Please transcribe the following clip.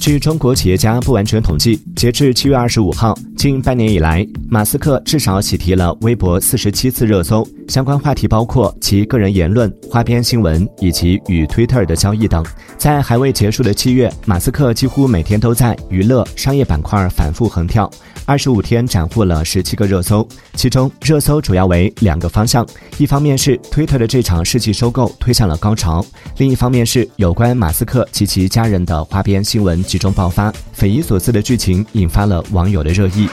据中国企业家不完全统计，截至七月二十五号，近半年以来，马斯克至少喜提了微博四十七次热搜，相关话题包括其个人言论、花边新闻以及与 Twitter 的交易等。在还未结束的七月，马斯克几乎每天都在娱乐、商业板块反复横跳，二十五天斩获了十七个热搜，其中热搜主要为两个方向：一方面是 Twitter 的这场世纪收购推向了高潮，另一方面是有关马斯克及其家人的花边新闻。集中爆发，匪夷所思的剧情引发了网友的热议。